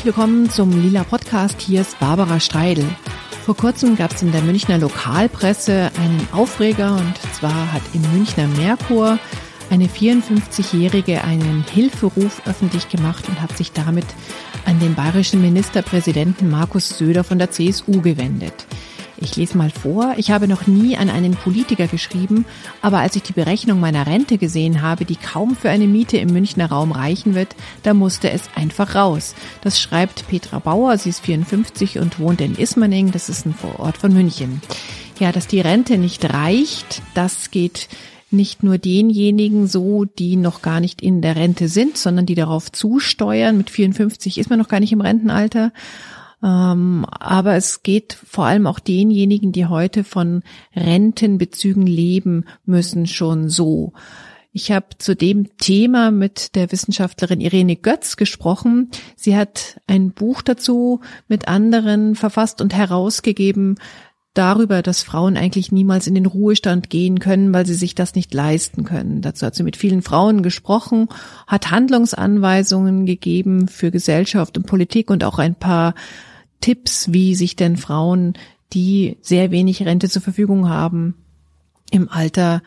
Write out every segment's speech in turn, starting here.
Herzlich willkommen zum Lila Podcast. Hier ist Barbara Streidel. Vor kurzem gab es in der Münchner Lokalpresse einen Aufreger und zwar hat im Münchner Merkur eine 54-Jährige einen Hilferuf öffentlich gemacht und hat sich damit an den bayerischen Ministerpräsidenten Markus Söder von der CSU gewendet. Ich lese mal vor. Ich habe noch nie an einen Politiker geschrieben, aber als ich die Berechnung meiner Rente gesehen habe, die kaum für eine Miete im Münchner Raum reichen wird, da musste es einfach raus. Das schreibt Petra Bauer. Sie ist 54 und wohnt in Ismaning. Das ist ein Vorort von München. Ja, dass die Rente nicht reicht, das geht nicht nur denjenigen so, die noch gar nicht in der Rente sind, sondern die darauf zusteuern. Mit 54 ist man noch gar nicht im Rentenalter. Ähm, aber es geht vor allem auch denjenigen, die heute von Rentenbezügen leben müssen, schon so. Ich habe zu dem Thema mit der Wissenschaftlerin Irene Götz gesprochen. Sie hat ein Buch dazu mit anderen verfasst und herausgegeben darüber, dass Frauen eigentlich niemals in den Ruhestand gehen können, weil sie sich das nicht leisten können. Dazu hat sie mit vielen Frauen gesprochen, hat Handlungsanweisungen gegeben für Gesellschaft und Politik und auch ein paar Tipps, wie sich denn Frauen, die sehr wenig Rente zur Verfügung haben, im Alter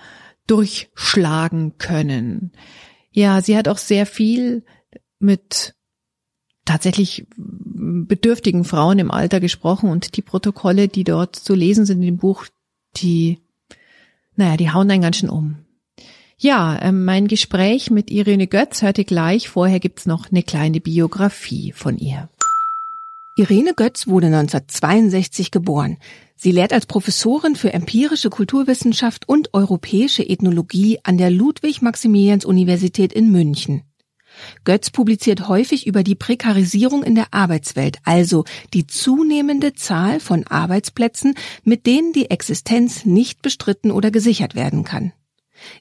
durchschlagen können. Ja, sie hat auch sehr viel mit tatsächlich bedürftigen Frauen im Alter gesprochen und die Protokolle, die dort zu lesen sind in dem Buch, die, naja, die hauen einen ganz schön um. Ja, äh, mein Gespräch mit Irene Götz hörte gleich. Vorher gibt's noch eine kleine Biografie von ihr. Irene Götz wurde 1962 geboren. Sie lehrt als Professorin für empirische Kulturwissenschaft und europäische Ethnologie an der Ludwig-Maximilians-Universität in München. Götz publiziert häufig über die Prekarisierung in der Arbeitswelt, also die zunehmende Zahl von Arbeitsplätzen, mit denen die Existenz nicht bestritten oder gesichert werden kann.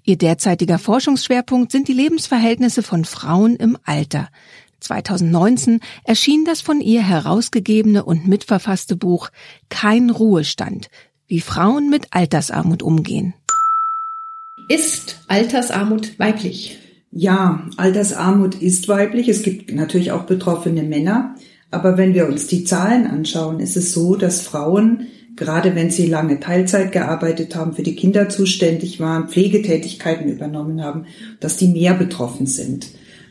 Ihr derzeitiger Forschungsschwerpunkt sind die Lebensverhältnisse von Frauen im Alter. 2019 erschien das von ihr herausgegebene und mitverfasste Buch Kein Ruhestand, wie Frauen mit Altersarmut umgehen. Ist Altersarmut weiblich? Ja, Altersarmut ist weiblich. Es gibt natürlich auch betroffene Männer. Aber wenn wir uns die Zahlen anschauen, ist es so, dass Frauen, gerade wenn sie lange Teilzeit gearbeitet haben, für die Kinder zuständig waren, Pflegetätigkeiten übernommen haben, dass die mehr betroffen sind.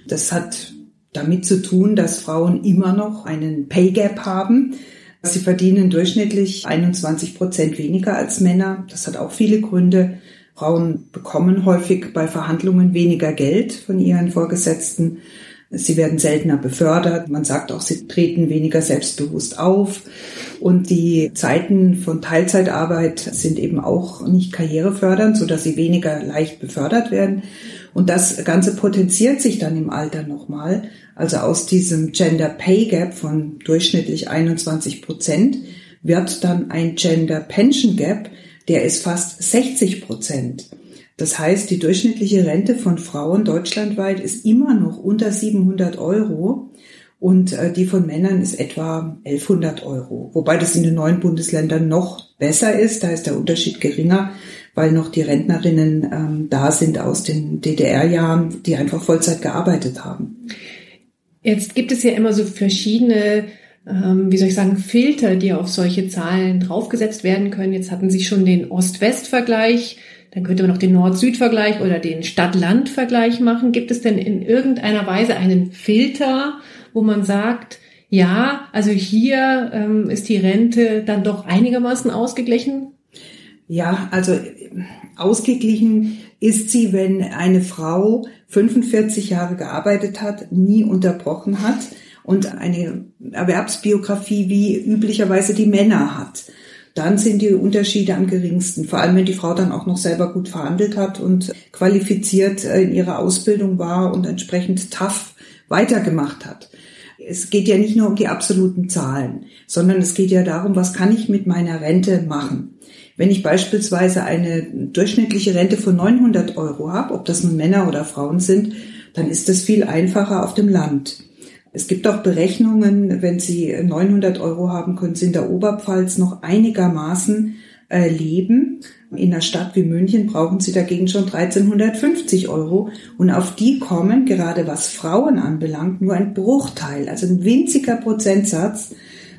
Das hat damit zu tun, dass Frauen immer noch einen Pay Gap haben. Sie verdienen durchschnittlich 21 Prozent weniger als Männer. Das hat auch viele Gründe. Frauen bekommen häufig bei Verhandlungen weniger Geld von ihren Vorgesetzten. Sie werden seltener befördert. Man sagt auch, sie treten weniger selbstbewusst auf. Und die Zeiten von Teilzeitarbeit sind eben auch nicht karrierefördernd, sodass sie weniger leicht befördert werden. Und das Ganze potenziert sich dann im Alter nochmal. Also aus diesem Gender Pay Gap von durchschnittlich 21 Prozent wird dann ein Gender Pension Gap, der ist fast 60 Prozent. Das heißt, die durchschnittliche Rente von Frauen deutschlandweit ist immer noch unter 700 Euro und äh, die von Männern ist etwa 1100 Euro. Wobei das in den neuen Bundesländern noch besser ist, da ist der Unterschied geringer weil noch die Rentnerinnen ähm, da sind aus den DDR-Jahren, die einfach Vollzeit gearbeitet haben. Jetzt gibt es ja immer so verschiedene, ähm, wie soll ich sagen, Filter, die auf solche Zahlen draufgesetzt werden können. Jetzt hatten Sie schon den Ost-West-Vergleich. Dann könnte man noch den Nord-Süd-Vergleich oder den Stadt-Land-Vergleich machen. Gibt es denn in irgendeiner Weise einen Filter, wo man sagt, ja, also hier ähm, ist die Rente dann doch einigermaßen ausgeglichen? Ja, also ausgeglichen ist sie, wenn eine Frau 45 Jahre gearbeitet hat, nie unterbrochen hat und eine Erwerbsbiografie wie üblicherweise die Männer hat. Dann sind die Unterschiede am geringsten. Vor allem, wenn die Frau dann auch noch selber gut verhandelt hat und qualifiziert in ihrer Ausbildung war und entsprechend tough weitergemacht hat. Es geht ja nicht nur um die absoluten Zahlen, sondern es geht ja darum, was kann ich mit meiner Rente machen. Wenn ich beispielsweise eine durchschnittliche Rente von 900 Euro habe, ob das nun Männer oder Frauen sind, dann ist das viel einfacher auf dem Land. Es gibt auch Berechnungen, wenn Sie 900 Euro haben, können Sie in der Oberpfalz noch einigermaßen äh, leben. In einer Stadt wie München brauchen sie dagegen schon 1350 Euro. Und auf die kommen, gerade was Frauen anbelangt, nur ein Bruchteil, also ein winziger Prozentsatz.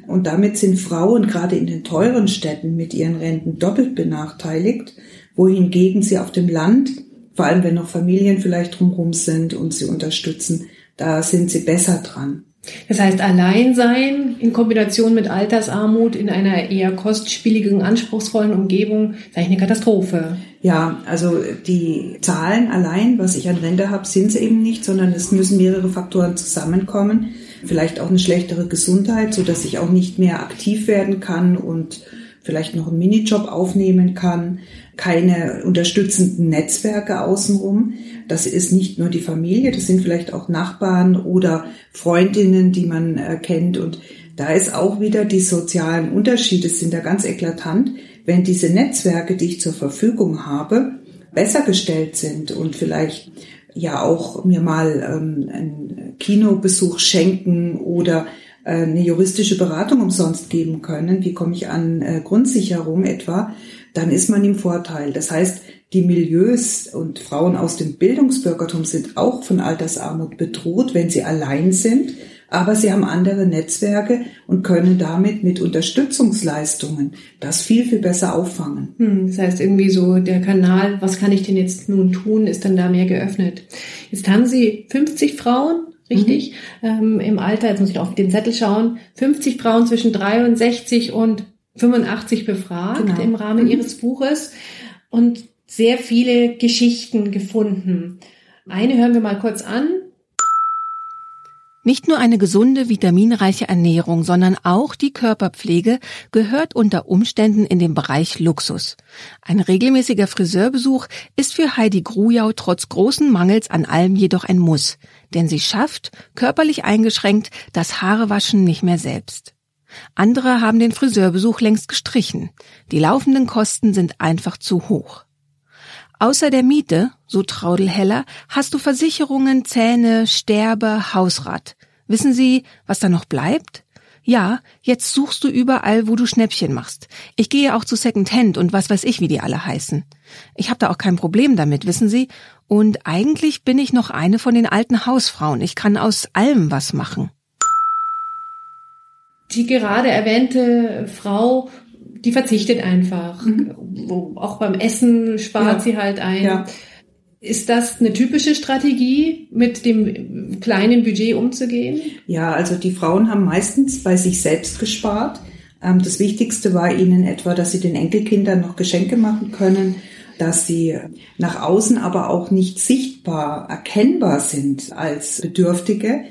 Und damit sind Frauen gerade in den teuren Städten mit ihren Renten doppelt benachteiligt, wohingegen sie auf dem Land, vor allem wenn noch Familien vielleicht drumherum sind und sie unterstützen, da sind sie besser dran. Das heißt, Alleinsein in Kombination mit Altersarmut in einer eher kostspieligen, anspruchsvollen Umgebung ist eigentlich eine Katastrophe. Ja, also die Zahlen allein, was ich an Rente habe, sind es eben nicht, sondern es müssen mehrere Faktoren zusammenkommen. Vielleicht auch eine schlechtere Gesundheit, so dass ich auch nicht mehr aktiv werden kann und vielleicht noch einen Minijob aufnehmen kann, keine unterstützenden Netzwerke außenrum. Das ist nicht nur die Familie, das sind vielleicht auch Nachbarn oder Freundinnen, die man äh, kennt. Und da ist auch wieder die sozialen Unterschiede sind da ganz eklatant. Wenn diese Netzwerke, die ich zur Verfügung habe, besser gestellt sind und vielleicht ja auch mir mal ähm, einen Kinobesuch schenken oder äh, eine juristische Beratung umsonst geben können, wie komme ich an äh, Grundsicherung etwa, dann ist man im Vorteil. Das heißt, die Milieus und Frauen aus dem Bildungsbürgertum sind auch von Altersarmut bedroht, wenn sie allein sind, aber sie haben andere Netzwerke und können damit mit Unterstützungsleistungen das viel, viel besser auffangen. Hm, das heißt irgendwie so, der Kanal, was kann ich denn jetzt nun tun, ist dann da mehr geöffnet. Jetzt haben Sie 50 Frauen richtig? Mhm. Ähm, Im Alter, jetzt muss ich auf den Zettel schauen, 50 Frauen zwischen 63 und 85 befragt genau. im Rahmen mhm. ihres Buches und sehr viele Geschichten gefunden. Eine hören wir mal kurz an. Nicht nur eine gesunde, vitaminreiche Ernährung, sondern auch die Körperpflege gehört unter Umständen in den Bereich Luxus. Ein regelmäßiger Friseurbesuch ist für Heidi Grujau trotz großen Mangels an allem jedoch ein Muss, denn sie schafft, körperlich eingeschränkt, das Haarewaschen nicht mehr selbst. Andere haben den Friseurbesuch längst gestrichen. Die laufenden Kosten sind einfach zu hoch. Außer der Miete, so Traudel Heller, hast du Versicherungen, Zähne, Sterbe, Hausrat. Wissen Sie, was da noch bleibt? Ja, jetzt suchst du überall, wo du Schnäppchen machst. Ich gehe auch zu Secondhand und was weiß ich, wie die alle heißen. Ich habe da auch kein Problem damit, wissen Sie? Und eigentlich bin ich noch eine von den alten Hausfrauen. Ich kann aus allem was machen. Die gerade erwähnte Frau die verzichtet einfach. Mhm. Auch beim Essen spart ja. sie halt ein. Ja. Ist das eine typische Strategie, mit dem kleinen Budget umzugehen? Ja, also die Frauen haben meistens bei sich selbst gespart. Ähm, das Wichtigste war ihnen etwa, dass sie den Enkelkindern noch Geschenke machen können, dass sie nach außen aber auch nicht sichtbar erkennbar sind als Bedürftige.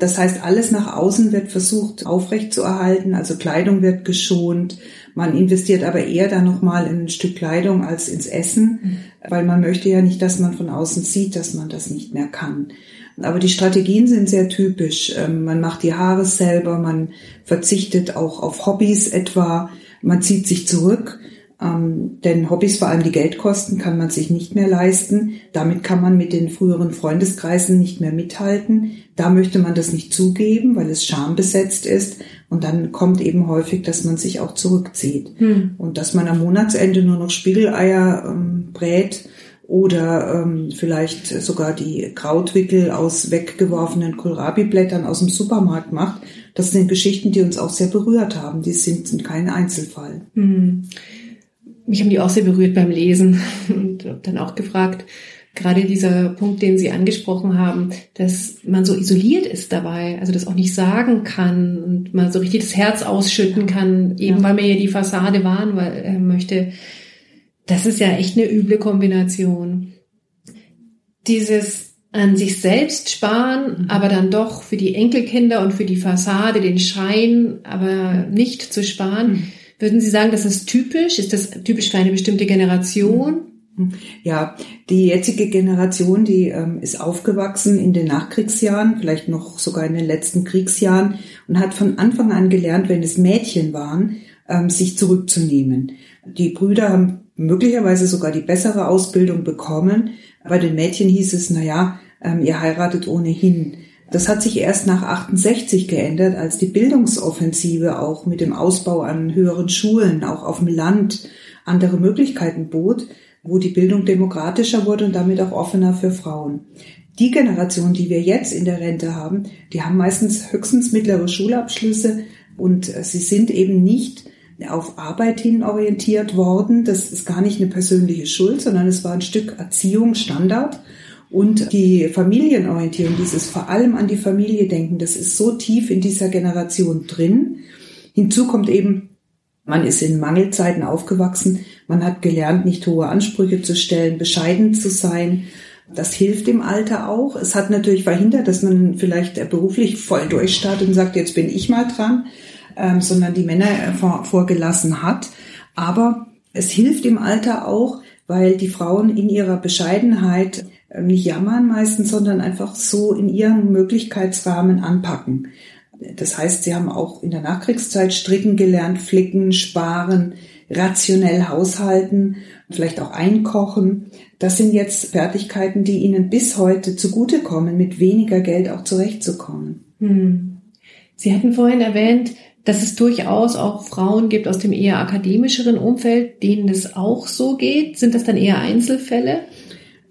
Das heißt, alles nach außen wird versucht aufrechtzuerhalten, also Kleidung wird geschont, man investiert aber eher dann nochmal in ein Stück Kleidung als ins Essen, mhm. weil man möchte ja nicht, dass man von außen sieht, dass man das nicht mehr kann. Aber die Strategien sind sehr typisch. Ähm, man macht die Haare selber, man verzichtet auch auf Hobbys etwa, man zieht sich zurück. Ähm, denn Hobbys, vor allem die Geldkosten, kann man sich nicht mehr leisten. Damit kann man mit den früheren Freundeskreisen nicht mehr mithalten. Da möchte man das nicht zugeben, weil es schambesetzt ist. Und dann kommt eben häufig, dass man sich auch zurückzieht. Hm. Und dass man am Monatsende nur noch Spiegeleier ähm, brät oder ähm, vielleicht sogar die Krautwickel aus weggeworfenen Kohlrabi-Blättern aus dem Supermarkt macht. Das sind Geschichten, die uns auch sehr berührt haben. Die sind, sind kein Einzelfall. Hm. Mich haben die auch sehr berührt beim Lesen und habe dann auch gefragt, gerade dieser Punkt, den Sie angesprochen haben, dass man so isoliert ist dabei, also das auch nicht sagen kann und man so richtig das Herz ausschütten kann, eben ja. weil man ja die Fassade wahren äh, möchte. Das ist ja echt eine üble Kombination. Dieses an sich selbst sparen, mhm. aber dann doch für die Enkelkinder und für die Fassade den Schein, aber nicht zu sparen. Mhm. Würden Sie sagen, das ist typisch? Ist das typisch für eine bestimmte Generation? Ja, die jetzige Generation, die ähm, ist aufgewachsen in den Nachkriegsjahren, vielleicht noch sogar in den letzten Kriegsjahren und hat von Anfang an gelernt, wenn es Mädchen waren, ähm, sich zurückzunehmen. Die Brüder haben möglicherweise sogar die bessere Ausbildung bekommen. Bei den Mädchen hieß es, na ja, ähm, ihr heiratet ohnehin. Das hat sich erst nach 68 geändert, als die Bildungsoffensive auch mit dem Ausbau an höheren Schulen, auch auf dem Land, andere Möglichkeiten bot, wo die Bildung demokratischer wurde und damit auch offener für Frauen. Die Generation, die wir jetzt in der Rente haben, die haben meistens höchstens mittlere Schulabschlüsse und äh, sie sind eben nicht auf Arbeit hin orientiert worden. Das ist gar nicht eine persönliche Schuld, sondern es war ein Stück Erziehung, Standard. Und die Familienorientierung, dieses vor allem an die Familie denken, das ist so tief in dieser Generation drin. Hinzu kommt eben, man ist in Mangelzeiten aufgewachsen, man hat gelernt, nicht hohe Ansprüche zu stellen, bescheiden zu sein. Das hilft im Alter auch. Es hat natürlich verhindert, dass man vielleicht beruflich voll durchstartet und sagt, jetzt bin ich mal dran, ähm, sondern die Männer vor, vorgelassen hat. Aber es hilft im Alter auch, weil die Frauen in ihrer Bescheidenheit nicht jammern meistens, sondern einfach so in ihren Möglichkeitsrahmen anpacken. Das heißt, sie haben auch in der Nachkriegszeit stricken gelernt, flicken, sparen, rationell haushalten, vielleicht auch einkochen. Das sind jetzt Fertigkeiten, die ihnen bis heute zugutekommen, mit weniger Geld auch zurechtzukommen. Hm. Sie hatten vorhin erwähnt, dass es durchaus auch Frauen gibt aus dem eher akademischeren Umfeld, denen es auch so geht. Sind das dann eher Einzelfälle?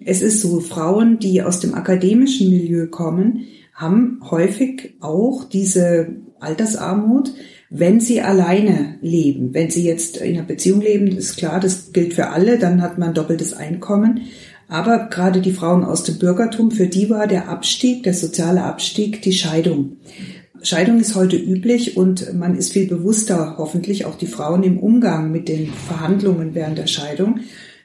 Es ist so, Frauen, die aus dem akademischen Milieu kommen, haben häufig auch diese Altersarmut, wenn sie alleine leben. Wenn sie jetzt in einer Beziehung leben, ist klar, das gilt für alle, dann hat man doppeltes Einkommen. Aber gerade die Frauen aus dem Bürgertum, für die war der Abstieg, der soziale Abstieg, die Scheidung. Scheidung ist heute üblich und man ist viel bewusster, hoffentlich auch die Frauen im Umgang mit den Verhandlungen während der Scheidung.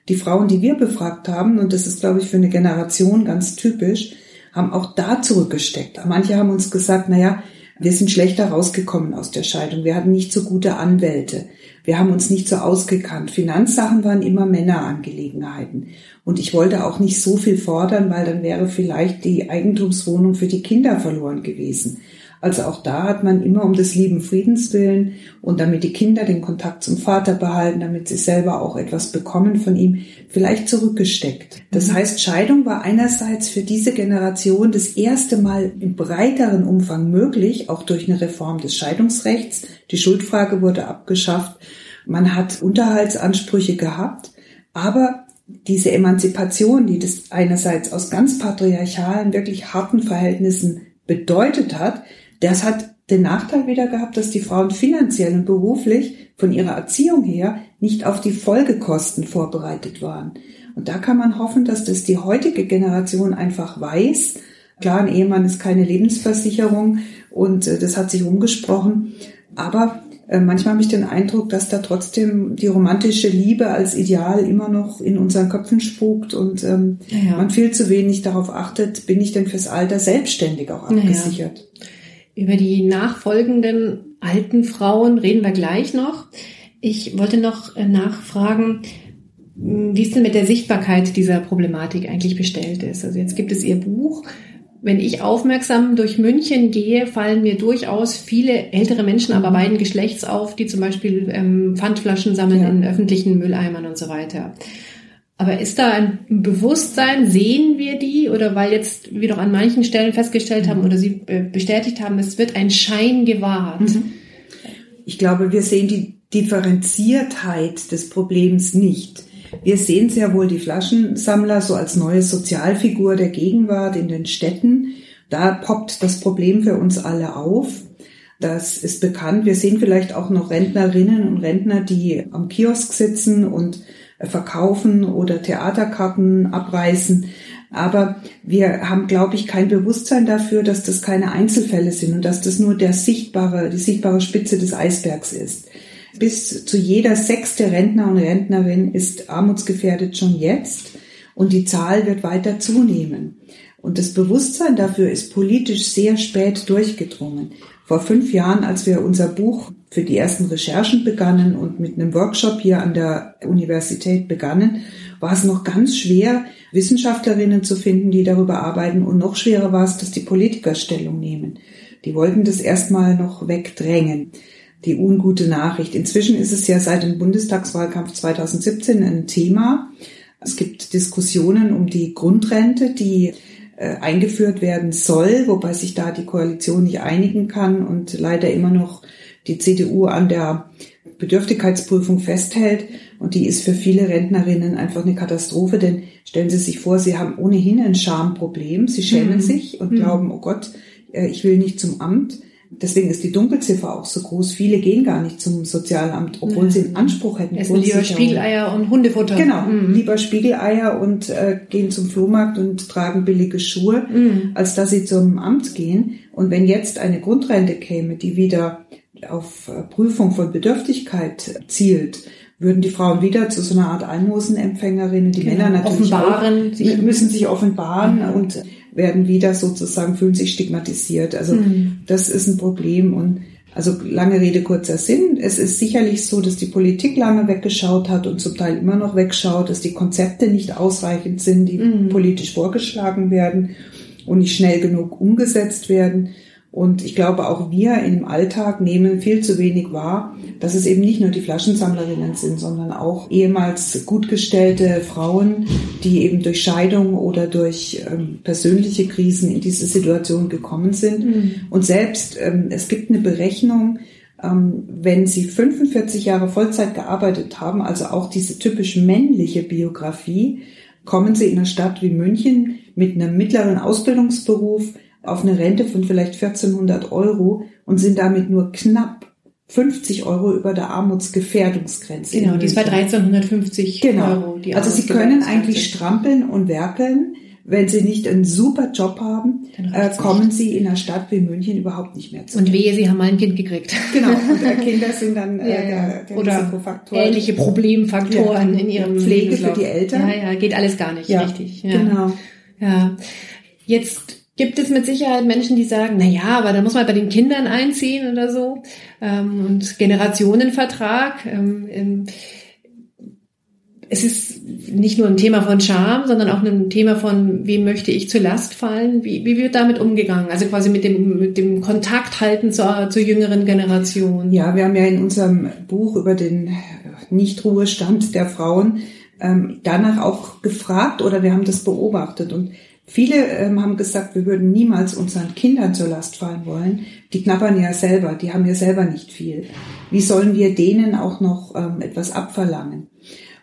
Die Frauen, die wir befragt haben, und das ist, glaube ich, für eine Generation ganz typisch, haben auch da zurückgesteckt. Manche haben uns gesagt, na ja, wir sind schlechter rausgekommen aus der Scheidung. Wir hatten nicht so gute Anwälte. Wir haben uns nicht so ausgekannt. Finanzsachen waren immer Männerangelegenheiten. Und ich wollte auch nicht so viel fordern, weil dann wäre vielleicht die Eigentumswohnung für die Kinder verloren gewesen. Also auch da hat man immer um des lieben Friedens willen und damit die Kinder den Kontakt zum Vater behalten, damit sie selber auch etwas bekommen von ihm, vielleicht zurückgesteckt. Das mhm. heißt, Scheidung war einerseits für diese Generation das erste Mal im breiteren Umfang möglich, auch durch eine Reform des Scheidungsrechts. Die Schuldfrage wurde abgeschafft. Man hat Unterhaltsansprüche gehabt, aber diese Emanzipation, die das einerseits aus ganz patriarchalen, wirklich harten Verhältnissen bedeutet hat, das hat den Nachteil wieder gehabt, dass die Frauen finanziell und beruflich von ihrer Erziehung her nicht auf die Folgekosten vorbereitet waren. Und da kann man hoffen, dass das die heutige Generation einfach weiß. Klar, ein Ehemann ist keine Lebensversicherung und äh, das hat sich umgesprochen. Aber äh, manchmal habe ich den Eindruck, dass da trotzdem die romantische Liebe als Ideal immer noch in unseren Köpfen spukt und ähm, ja. man viel zu wenig darauf achtet, bin ich denn fürs Alter selbstständig auch abgesichert. Ja. Über die nachfolgenden alten Frauen reden wir gleich noch. Ich wollte noch äh, nachfragen, wie es denn mit der Sichtbarkeit dieser Problematik eigentlich bestellt ist. Also jetzt gibt es Ihr Buch. Wenn ich aufmerksam durch München gehe, fallen mir durchaus viele ältere Menschen, aber beiden Geschlechts auf, die zum Beispiel ähm, Pfandflaschen sammeln ja. in öffentlichen Mülleimern und so weiter. Aber ist da ein Bewusstsein, sehen wir die oder weil jetzt wir doch an manchen Stellen festgestellt haben oder Sie äh, bestätigt haben, es wird ein Schein gewahrt? Mhm. Ich glaube, wir sehen die Differenziertheit des Problems nicht. Wir sehen sehr wohl die Flaschensammler so als neue Sozialfigur der Gegenwart in den Städten. Da poppt das Problem für uns alle auf. Das ist bekannt. Wir sehen vielleicht auch noch Rentnerinnen und Rentner, die am Kiosk sitzen und verkaufen oder Theaterkarten abreißen. Aber wir haben, glaube ich, kein Bewusstsein dafür, dass das keine Einzelfälle sind und dass das nur der sichtbare, die sichtbare Spitze des Eisbergs ist. Bis zu jeder sechste Rentner und Rentnerin ist armutsgefährdet schon jetzt und die Zahl wird weiter zunehmen. Und das Bewusstsein dafür ist politisch sehr spät durchgedrungen. Vor fünf Jahren, als wir unser Buch für die ersten Recherchen begannen und mit einem Workshop hier an der Universität begannen, war es noch ganz schwer, Wissenschaftlerinnen zu finden, die darüber arbeiten. Und noch schwerer war es, dass die Politiker Stellung nehmen. Die wollten das erstmal noch wegdrängen. Die ungute Nachricht. Inzwischen ist es ja seit dem Bundestagswahlkampf 2017 ein Thema. Es gibt Diskussionen um die Grundrente, die äh, eingeführt werden soll, wobei sich da die Koalition nicht einigen kann und leider immer noch die CDU an der Bedürftigkeitsprüfung festhält. Und die ist für viele Rentnerinnen einfach eine Katastrophe, denn stellen Sie sich vor, Sie haben ohnehin ein Schamproblem. Sie schämen mhm. sich und mhm. glauben, oh Gott, äh, ich will nicht zum Amt. Deswegen ist die Dunkelziffer auch so groß. Viele gehen gar nicht zum Sozialamt, obwohl ja. sie einen Anspruch hätten. Essen lieber Spiegeleier und Hundefutter. Genau, mhm. lieber Spiegeleier und äh, gehen zum Flohmarkt und tragen billige Schuhe, mhm. als dass sie zum Amt gehen. Und wenn jetzt eine Grundrente käme, die wieder auf äh, Prüfung von Bedürftigkeit zielt, würden die Frauen wieder zu so einer Art Almosenempfängerinnen, die genau. Männer natürlich offenbaren, auch, sich müssen sich offenbaren mhm. und werden wieder sozusagen, fühlen sich stigmatisiert. Also mhm. das ist ein Problem und also lange Rede, kurzer Sinn. Es ist sicherlich so, dass die Politik lange weggeschaut hat und zum Teil immer noch wegschaut, dass die Konzepte nicht ausreichend sind, die mhm. politisch vorgeschlagen werden und nicht schnell genug umgesetzt werden. Und ich glaube, auch wir im Alltag nehmen viel zu wenig wahr, dass es eben nicht nur die Flaschensammlerinnen sind, sondern auch ehemals gut gestellte Frauen, die eben durch Scheidung oder durch ähm, persönliche Krisen in diese Situation gekommen sind. Mhm. Und selbst, ähm, es gibt eine Berechnung, ähm, wenn sie 45 Jahre Vollzeit gearbeitet haben, also auch diese typisch männliche Biografie, kommen sie in einer Stadt wie München mit einem mittleren Ausbildungsberuf auf eine Rente von vielleicht 1400 Euro und sind damit nur knapp 50 Euro über der Armutsgefährdungsgrenze. Genau, die ist bei 1350 genau. Euro. Die also sie können eigentlich strampeln und werkeln. Wenn sie nicht einen super Job haben, äh, kommen nicht. sie in einer Stadt wie München überhaupt nicht mehr zu. Und wehe, sie haben mal ein Kind gekriegt. Genau, und äh, Kinder sind dann äh, ja, der, der Oder Risikofaktor. ähnliche Problemfaktoren ja. in ihrem Pflege Lebenslauf. für die Eltern. Ja, ja, geht alles gar nicht, ja, richtig. Ja. Genau. Ja. Jetzt gibt es mit Sicherheit Menschen, die sagen, na ja, aber da muss man bei den Kindern einziehen oder so. Ähm, und Generationenvertrag. Ähm, ähm, es ist nicht nur ein Thema von Scham, sondern auch ein Thema von, wem möchte ich zur Last fallen? Wie, wie wird damit umgegangen? Also quasi mit dem, mit dem Kontakt halten zur, zur jüngeren Generation. Ja, wir haben ja in unserem Buch über den Nichtruhestand der Frauen ähm, danach auch gefragt oder wir haben das beobachtet und Viele ähm, haben gesagt, wir würden niemals unseren Kindern zur Last fallen wollen. Die knabbern ja selber, die haben ja selber nicht viel. Wie sollen wir denen auch noch ähm, etwas abverlangen?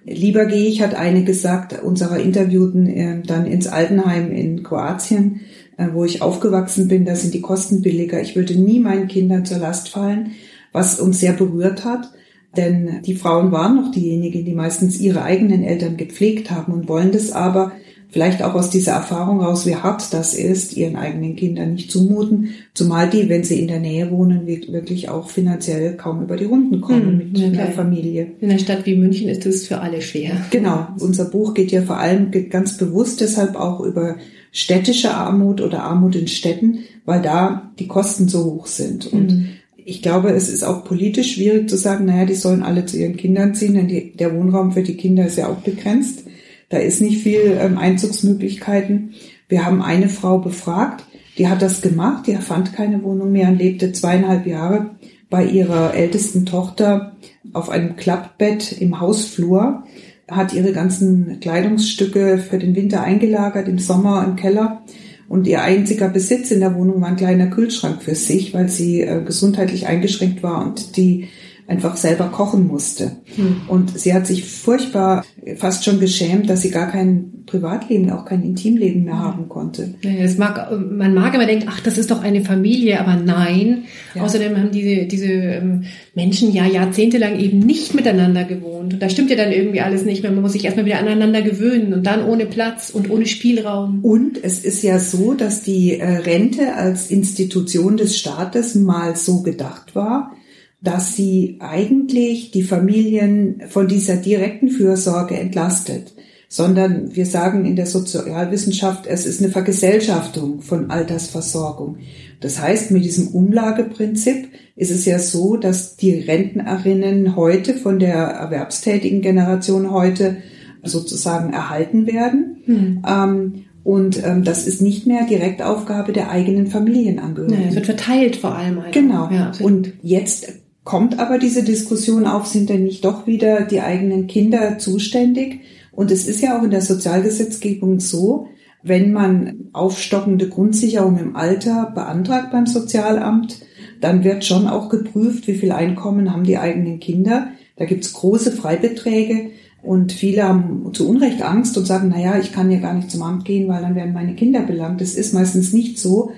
Lieber gehe ich, hat eine gesagt, unserer Interviewten äh, dann ins Altenheim in Kroatien, äh, wo ich aufgewachsen bin, da sind die Kosten billiger. Ich würde nie meinen Kindern zur Last fallen, was uns sehr berührt hat. Denn die Frauen waren noch diejenigen, die meistens ihre eigenen Eltern gepflegt haben und wollen das aber vielleicht auch aus dieser Erfahrung raus, wie hart das ist, ihren eigenen Kindern nicht zumuten, zumal die, wenn sie in der Nähe wohnen, wirklich auch finanziell kaum über die Runden kommen mhm, mit ja, der Familie. In einer Stadt wie München ist es für alle schwer. Genau. Unser Buch geht ja vor allem ganz bewusst deshalb auch über städtische Armut oder Armut in Städten, weil da die Kosten so hoch sind. Und mhm. ich glaube, es ist auch politisch schwierig zu sagen, naja, die sollen alle zu ihren Kindern ziehen, denn die, der Wohnraum für die Kinder ist ja auch begrenzt. Da ist nicht viel ähm, Einzugsmöglichkeiten. Wir haben eine Frau befragt, die hat das gemacht, die fand keine Wohnung mehr und lebte zweieinhalb Jahre bei ihrer ältesten Tochter auf einem Klappbett im Hausflur, hat ihre ganzen Kleidungsstücke für den Winter eingelagert, im Sommer im Keller. Und ihr einziger Besitz in der Wohnung war ein kleiner Kühlschrank für sich, weil sie äh, gesundheitlich eingeschränkt war und die einfach selber kochen musste. Hm. Und sie hat sich furchtbar fast schon geschämt, dass sie gar kein Privatleben, auch kein Intimleben mehr haben konnte. Ja, mag, man mag immer denken, ach, das ist doch eine Familie, aber nein. Ja. Außerdem haben diese, diese ähm, Menschen ja jahrzehntelang eben nicht miteinander gewohnt. Und da stimmt ja dann irgendwie alles nicht mehr. Man muss sich erstmal wieder aneinander gewöhnen und dann ohne Platz und ohne Spielraum. Und es ist ja so, dass die äh, Rente als Institution des Staates mal so gedacht war, dass sie eigentlich die Familien von dieser direkten Fürsorge entlastet, sondern wir sagen in der Sozialwissenschaft, es ist eine Vergesellschaftung von Altersversorgung. Das heißt, mit diesem Umlageprinzip ist es ja so, dass die Rentnerinnen heute von der erwerbstätigen Generation heute sozusagen erhalten werden. Hm. Ähm, und ähm, das ist nicht mehr Direktaufgabe der eigenen Familienangehörigen. Ja, es wird verteilt vor allem. Also. Genau. Ja, und jetzt kommt aber diese Diskussion auf, sind denn nicht doch wieder die eigenen Kinder zuständig? Und es ist ja auch in der Sozialgesetzgebung so, wenn man aufstockende Grundsicherung im Alter beantragt beim Sozialamt, dann wird schon auch geprüft, wie viel Einkommen haben die eigenen Kinder. Da gibt's große Freibeträge und viele haben zu Unrecht Angst und sagen, na ja, ich kann ja gar nicht zum Amt gehen, weil dann werden meine Kinder belangt. Das ist meistens nicht so,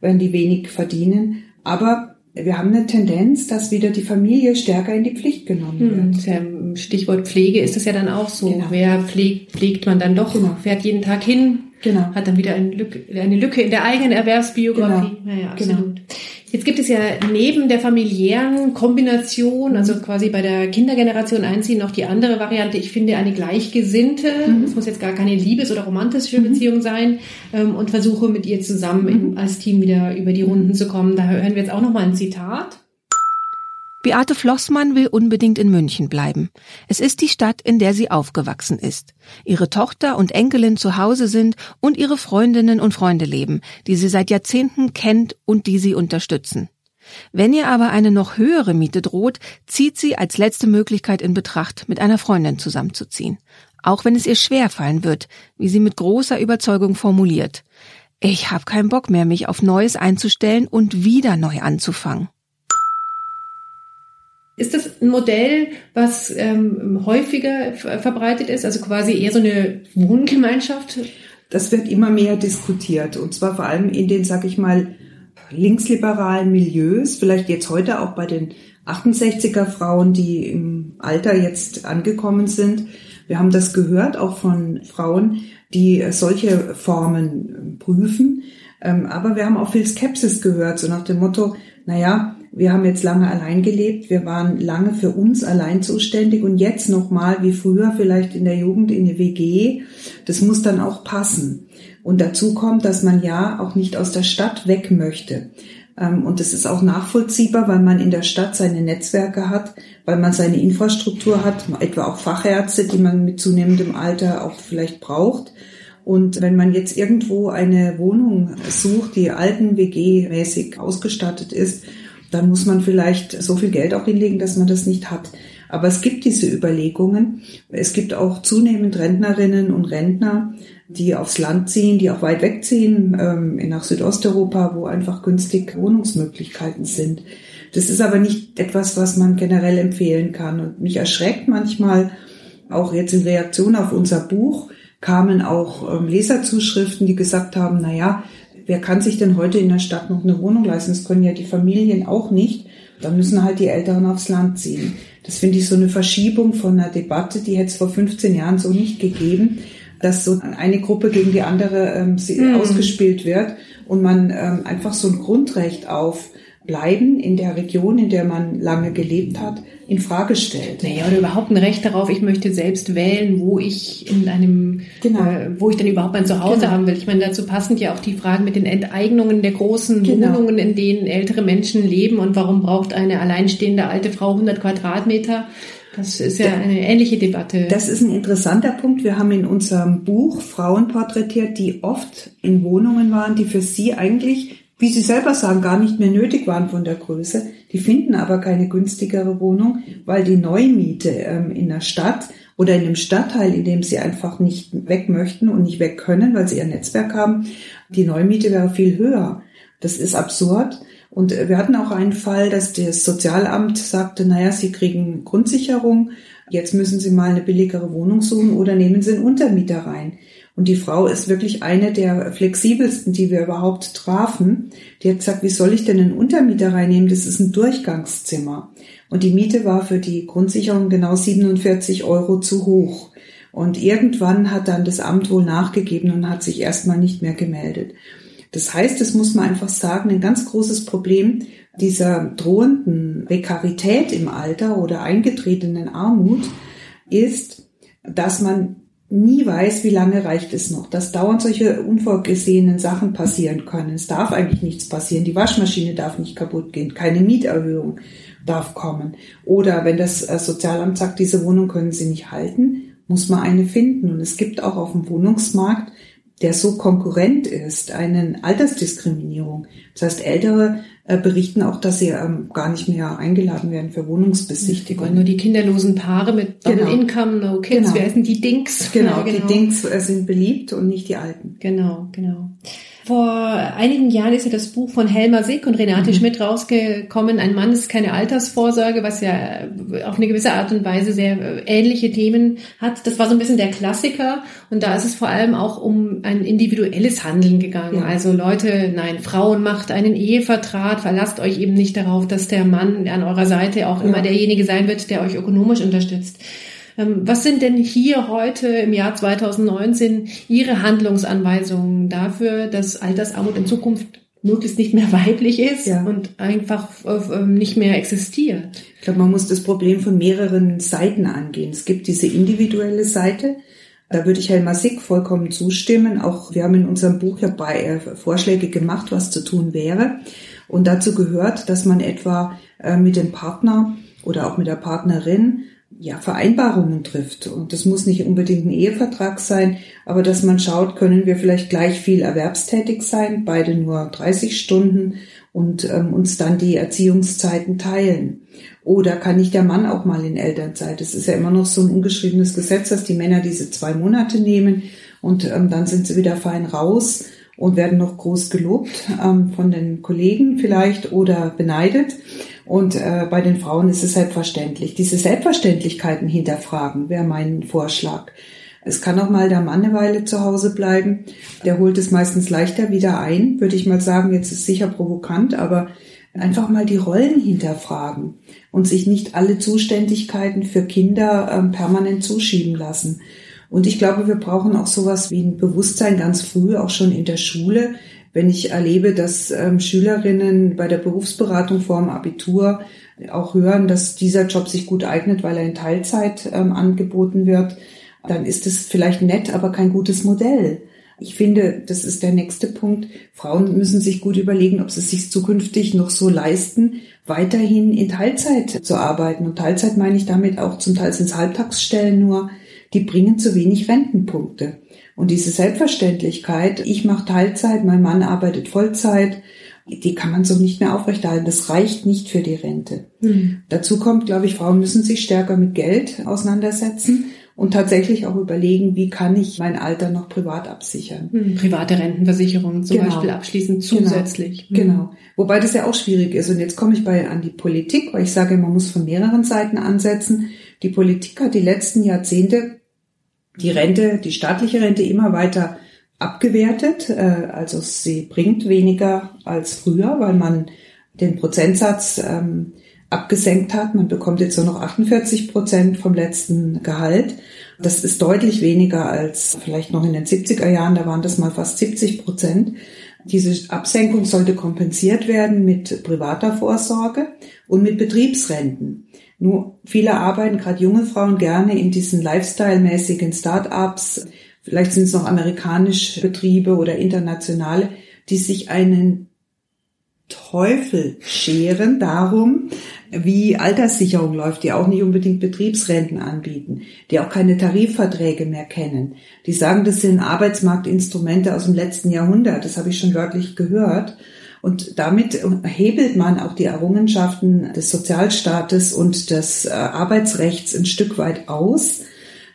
wenn die wenig verdienen. Aber wir haben eine Tendenz, dass wieder die Familie stärker in die Pflicht genommen hm, wird. Hm, Stichwort Pflege ist das ja dann auch so. Genau. Wer pflegt, pflegt man dann doch, genau. fährt jeden Tag hin, genau. hat dann wieder eine Lücke, eine Lücke in der eigenen Erwerbsbiografie. Genau. Naja, absolut. Genau. Jetzt gibt es ja neben der familiären Kombination, also mhm. quasi bei der Kindergeneration einziehen, noch die andere Variante. Ich finde eine gleichgesinnte, mhm. es muss jetzt gar keine Liebes- oder romantische mhm. Beziehung sein, ähm, und versuche mit ihr zusammen mhm. als Team wieder über die Runden zu kommen. Da hören wir jetzt auch noch mal ein Zitat. Beate Flossmann will unbedingt in München bleiben. Es ist die Stadt, in der sie aufgewachsen ist. Ihre Tochter und Enkelin zu Hause sind und ihre Freundinnen und Freunde leben, die sie seit Jahrzehnten kennt und die sie unterstützen. Wenn ihr aber eine noch höhere Miete droht, zieht sie als letzte Möglichkeit in Betracht, mit einer Freundin zusammenzuziehen. Auch wenn es ihr schwer fallen wird, wie sie mit großer Überzeugung formuliert. Ich habe keinen Bock mehr, mich auf Neues einzustellen und wieder neu anzufangen. Ist das ein Modell, was ähm, häufiger verbreitet ist, also quasi eher so eine Wohngemeinschaft? Das wird immer mehr diskutiert und zwar vor allem in den, sag ich mal, linksliberalen Milieus, vielleicht jetzt heute auch bei den 68er Frauen, die im Alter jetzt angekommen sind. Wir haben das gehört, auch von Frauen, die solche Formen prüfen. Ähm, aber wir haben auch viel Skepsis gehört, so nach dem Motto, naja, wir haben jetzt lange allein gelebt, wir waren lange für uns allein zuständig und jetzt nochmal wie früher vielleicht in der Jugend in die WG, das muss dann auch passen. Und dazu kommt, dass man ja auch nicht aus der Stadt weg möchte. Ähm, und das ist auch nachvollziehbar, weil man in der Stadt seine Netzwerke hat, weil man seine Infrastruktur hat, etwa auch Fachärzte, die man mit zunehmendem Alter auch vielleicht braucht. Und wenn man jetzt irgendwo eine Wohnung sucht, die alten WG-mäßig ausgestattet ist, dann muss man vielleicht so viel Geld auch hinlegen, dass man das nicht hat. Aber es gibt diese Überlegungen. Es gibt auch zunehmend Rentnerinnen und Rentner, die aufs Land ziehen, die auch weit wegziehen, ähm, nach Südosteuropa, wo einfach günstig Wohnungsmöglichkeiten sind. Das ist aber nicht etwas, was man generell empfehlen kann. Und mich erschreckt manchmal, auch jetzt in Reaktion auf unser Buch, kamen auch ähm, Leserzuschriften, die gesagt haben, na ja, wer kann sich denn heute in der Stadt noch eine Wohnung leisten? Das können ja die Familien auch nicht. Da müssen halt die Älteren aufs Land ziehen. Das finde ich so eine Verschiebung von einer Debatte, die hätte es vor 15 Jahren so nicht gegeben, dass so eine Gruppe gegen die andere ähm, mhm. ausgespielt wird und man ähm, einfach so ein Grundrecht auf Bleiben in der Region, in der man lange gelebt hat, in Frage stellt. Naja, oder überhaupt ein Recht darauf, ich möchte selbst wählen, wo ich in einem, genau. äh, wo ich dann überhaupt mein Zuhause genau. haben will. Ich meine, dazu passend ja auch die Fragen mit den Enteignungen der großen genau. Wohnungen, in denen ältere Menschen leben und warum braucht eine alleinstehende alte Frau 100 Quadratmeter? Das ist ja eine ähnliche Debatte. Das ist ein interessanter Punkt. Wir haben in unserem Buch Frauen porträtiert, die oft in Wohnungen waren, die für sie eigentlich wie Sie selber sagen, gar nicht mehr nötig waren von der Größe. Die finden aber keine günstigere Wohnung, weil die Neumiete ähm, in der Stadt oder in dem Stadtteil, in dem sie einfach nicht weg möchten und nicht weg können, weil sie ihr Netzwerk haben, die Neumiete wäre viel höher. Das ist absurd. Und äh, wir hatten auch einen Fall, dass das Sozialamt sagte, naja, Sie kriegen Grundsicherung, jetzt müssen Sie mal eine billigere Wohnung suchen oder nehmen Sie einen Untermieter rein. Und die Frau ist wirklich eine der flexibelsten, die wir überhaupt trafen. Die hat gesagt, wie soll ich denn einen Untermieter reinnehmen? Das ist ein Durchgangszimmer. Und die Miete war für die Grundsicherung genau 47 Euro zu hoch. Und irgendwann hat dann das Amt wohl nachgegeben und hat sich erstmal nicht mehr gemeldet. Das heißt, es muss man einfach sagen, ein ganz großes Problem dieser drohenden Prekarität im Alter oder eingetretenen Armut ist, dass man nie weiß, wie lange reicht es noch, dass dauernd solche unvorgesehenen Sachen passieren können. Es darf eigentlich nichts passieren. Die Waschmaschine darf nicht kaputt gehen. Keine Mieterhöhung darf kommen. Oder wenn das äh, Sozialamt sagt, diese Wohnung können Sie nicht halten, muss man eine finden. Und es gibt auch auf dem Wohnungsmarkt der so konkurrent ist, eine Altersdiskriminierung. Das heißt, Ältere äh, berichten auch, dass sie ähm, gar nicht mehr eingeladen werden für Wohnungsbesichtigungen. Nur die kinderlosen Paare mit Double genau. Income, No Kids, genau. wer sind die Dinks? Genau, ja, genau. die Dinks äh, sind beliebt und nicht die Alten. Genau, genau. Vor einigen Jahren ist ja das Buch von Helma Sick und Renate mhm. Schmidt rausgekommen. Ein Mann ist keine Altersvorsorge, was ja auf eine gewisse Art und Weise sehr äh, ähnliche Themen hat. Das war so ein bisschen der Klassiker. Und da ist es vor allem auch um ein individuelles Handeln gegangen. Ja. Also Leute, nein, Frauen macht einen Ehevertrag, verlasst euch eben nicht darauf, dass der Mann an eurer Seite auch immer derjenige sein wird, der euch ökonomisch unterstützt. Ähm, was sind denn hier heute im Jahr 2019 Ihre Handlungsanweisungen dafür, dass Altersarmut in Zukunft möglichst nicht mehr weiblich ist ja. und einfach äh, nicht mehr existiert? Ich glaube, man muss das Problem von mehreren Seiten angehen. Es gibt diese individuelle Seite, da würde ich Helma Sick vollkommen zustimmen. Auch wir haben in unserem Buch ja bei äh, Vorschläge gemacht, was zu tun wäre. Und dazu gehört, dass man etwa äh, mit dem Partner oder auch mit der Partnerin ja, Vereinbarungen trifft. Und das muss nicht unbedingt ein Ehevertrag sein, aber dass man schaut, können wir vielleicht gleich viel erwerbstätig sein, beide nur 30 Stunden und ähm, uns dann die Erziehungszeiten teilen. Oder kann nicht der Mann auch mal in Elternzeit? Es ist ja immer noch so ein ungeschriebenes Gesetz, dass die Männer diese zwei Monate nehmen und ähm, dann sind sie wieder fein raus und werden noch groß gelobt ähm, von den Kollegen vielleicht oder beneidet. Und äh, bei den Frauen ist es selbstverständlich. Diese Selbstverständlichkeiten hinterfragen wäre mein Vorschlag. Es kann auch mal der Mann eine Weile zu Hause bleiben. Der holt es meistens leichter wieder ein, würde ich mal sagen. Jetzt ist sicher provokant, aber einfach mal die Rollen hinterfragen und sich nicht alle Zuständigkeiten für Kinder ähm, permanent zuschieben lassen. Und ich glaube, wir brauchen auch sowas wie ein Bewusstsein ganz früh, auch schon in der Schule, wenn ich erlebe, dass ähm, Schülerinnen bei der Berufsberatung vor dem Abitur auch hören, dass dieser Job sich gut eignet, weil er in Teilzeit ähm, angeboten wird, dann ist es vielleicht nett, aber kein gutes Modell. Ich finde, das ist der nächste Punkt. Frauen müssen sich gut überlegen, ob sie es sich zukünftig noch so leisten, weiterhin in Teilzeit zu arbeiten. Und Teilzeit meine ich damit auch zum Teil ins Halbtagsstellen nur. Die bringen zu wenig Rentenpunkte. Und diese Selbstverständlichkeit, ich mache Teilzeit, mein Mann arbeitet Vollzeit, die kann man so nicht mehr aufrechterhalten. Das reicht nicht für die Rente. Mhm. Dazu kommt, glaube ich, Frauen müssen sich stärker mit Geld auseinandersetzen und tatsächlich auch überlegen, wie kann ich mein Alter noch privat absichern. Mhm. Private Rentenversicherungen zum genau. Beispiel abschließen genau. zusätzlich. Genau. Mhm. genau. Wobei das ja auch schwierig ist. Und jetzt komme ich bei an die Politik, weil ich sage, man muss von mehreren Seiten ansetzen. Die Politik hat die letzten Jahrzehnte die Rente, die staatliche Rente immer weiter abgewertet. Äh, also sie bringt weniger als früher, weil man den Prozentsatz ähm, abgesenkt hat. Man bekommt jetzt nur noch 48 Prozent vom letzten Gehalt. Das ist deutlich weniger als vielleicht noch in den 70er Jahren, da waren das mal fast 70 Prozent. Diese Absenkung sollte kompensiert werden mit privater Vorsorge und mit Betriebsrenten. Nur viele arbeiten, gerade junge Frauen, gerne in diesen Lifestyle-mäßigen Start-ups. Vielleicht sind es noch amerikanische Betriebe oder internationale, die sich einen Teufel scheren darum, wie Alterssicherung läuft, die auch nicht unbedingt Betriebsrenten anbieten, die auch keine Tarifverträge mehr kennen. Die sagen, das sind Arbeitsmarktinstrumente aus dem letzten Jahrhundert. Das habe ich schon wörtlich gehört. Und damit hebelt man auch die Errungenschaften des Sozialstaates und des äh, Arbeitsrechts ein Stück weit aus,